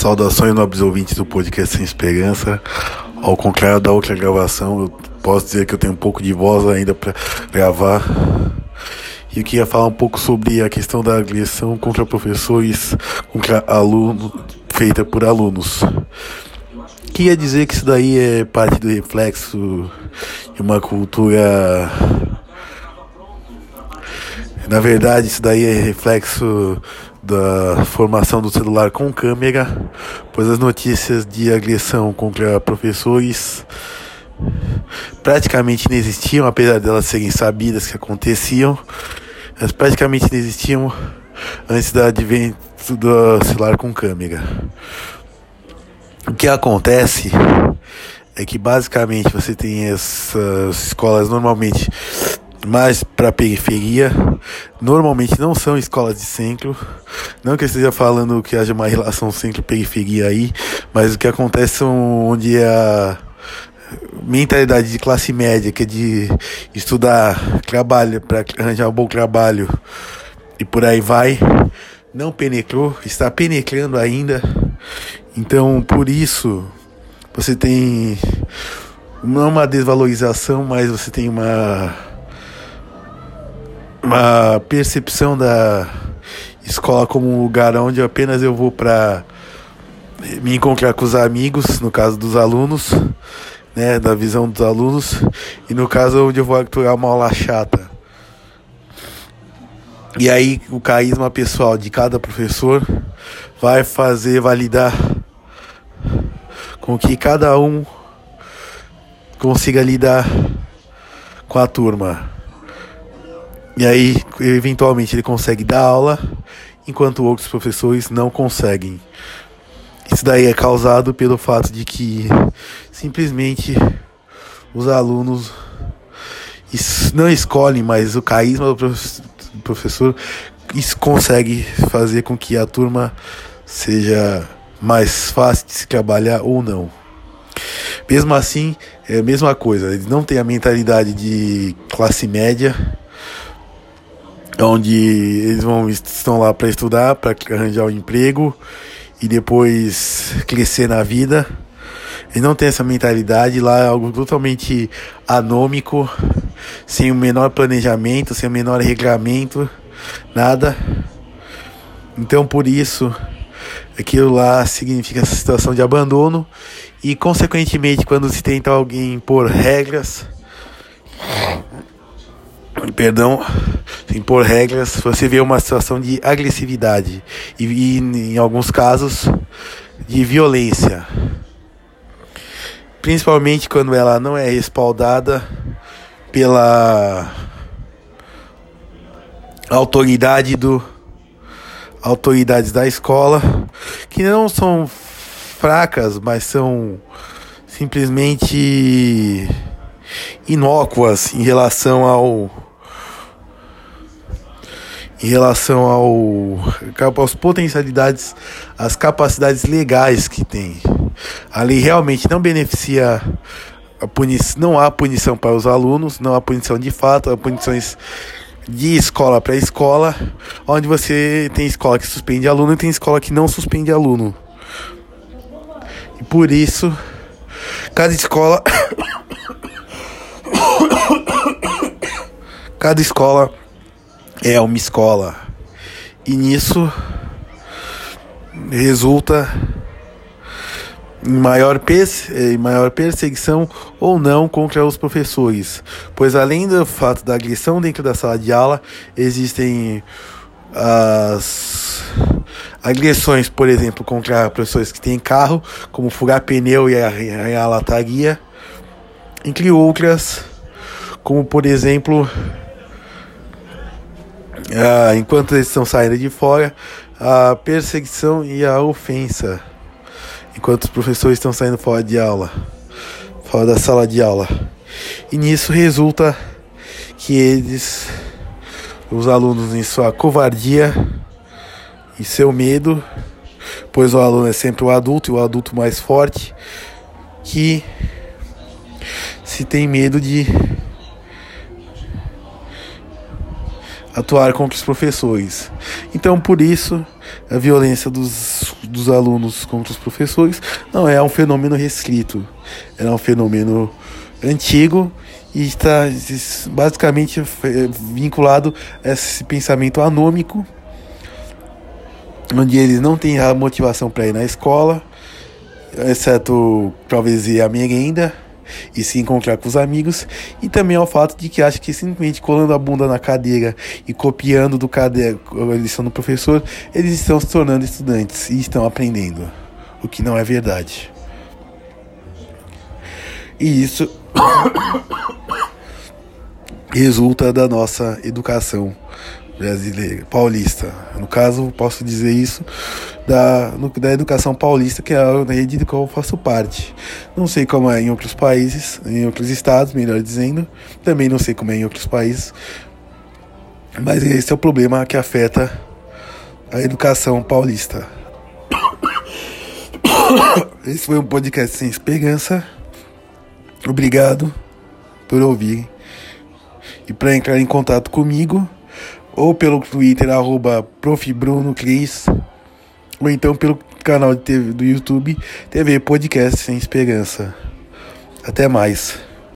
Saudações nobres ouvintes do podcast Sem Esperança. Ao contrário da outra gravação, eu posso dizer que eu tenho um pouco de voz ainda para gravar. E eu queria falar um pouco sobre a questão da agressão contra professores, contra alunos, feita por alunos. Queria dizer que isso daí é parte do reflexo de uma cultura. Na verdade, isso daí é reflexo da formação do celular com câmera, pois as notícias de agressão contra professores praticamente não existiam, apesar delas serem sabidas que aconteciam, elas praticamente não existiam antes do advento do celular com câmera. O que acontece é que basicamente você tem essas escolas normalmente mais para periferia. Normalmente não são escolas de centro. Não que eu esteja falando que haja uma relação centro-periferia aí, mas o que acontece onde a mentalidade de classe média, que é de estudar, trabalho para arranjar um bom trabalho e por aí vai, não penetrou, está penetrando ainda. Então, por isso, você tem não uma desvalorização, mas você tem uma uma percepção da escola como um lugar onde apenas eu vou para me encontrar com os amigos, no caso dos alunos, né, da visão dos alunos, e no caso onde eu vou aturar uma aula chata. E aí o carisma pessoal de cada professor vai fazer validar com que cada um consiga lidar com a turma. E aí, eventualmente, ele consegue dar aula, enquanto outros professores não conseguem. Isso daí é causado pelo fato de que simplesmente os alunos não escolhem, mas o carisma do professor consegue fazer com que a turma seja mais fácil de se trabalhar ou não. Mesmo assim, é a mesma coisa, eles não têm a mentalidade de classe média, onde eles vão estão lá para estudar, para arranjar um emprego e depois crescer na vida. Eles não têm essa mentalidade lá, é algo totalmente anômico, sem o menor planejamento, sem o menor regramento, nada. Então por isso aquilo lá significa essa situação de abandono e consequentemente quando se tenta alguém impor regras perdão, impor regras, você vê uma situação de agressividade e, e em alguns casos de violência. Principalmente quando ela não é respaldada pela autoridade do autoridades da escola, que não são fracas, mas são simplesmente inócuas em relação ao em relação ao às potencialidades, às capacidades legais que tem. A lei realmente não beneficia a punição, não há punição para os alunos, não há punição de fato, há punições de escola para escola, onde você tem escola que suspende aluno e tem escola que não suspende aluno. E por isso, cada escola cada escola é uma escola. E nisso resulta em maior, em maior perseguição ou não contra os professores, pois além do fato da agressão dentro da sala de aula, existem as agressões, por exemplo, contra professores que têm carro, como furar pneu e arranhar a lataria, entre outras, como por exemplo ah, enquanto eles estão saindo de fora, a perseguição e a ofensa, enquanto os professores estão saindo fora de aula, fora da sala de aula. E nisso resulta que eles, os alunos, em sua covardia e seu medo, pois o aluno é sempre o adulto e o adulto mais forte, que se tem medo de atuar contra os professores. Então, por isso, a violência dos dos alunos contra os professores não é um fenômeno restrito, é um fenômeno antigo e está basicamente vinculado a esse pensamento anômico, onde eles não têm a motivação para ir na escola, exceto talvez ir à merenda e se encontrar com os amigos, e também ao fato de que acha que simplesmente colando a bunda na cadeira e copiando do caderno a lição do professor, eles estão se tornando estudantes e estão aprendendo, o que não é verdade. E isso resulta da nossa educação brasileira, paulista. No caso, posso dizer isso da, no, da educação paulista, que é a rede de qual eu faço parte. Não sei como é em outros países, em outros estados, melhor dizendo. Também não sei como é em outros países. Mas esse é o problema que afeta a educação paulista. Esse foi um podcast sem esperança. Obrigado por ouvir. E para entrar em contato comigo, ou pelo Twitter, arroba profbrunocris, ou então pelo canal de TV, do YouTube, TV Podcast Sem Esperança. Até mais.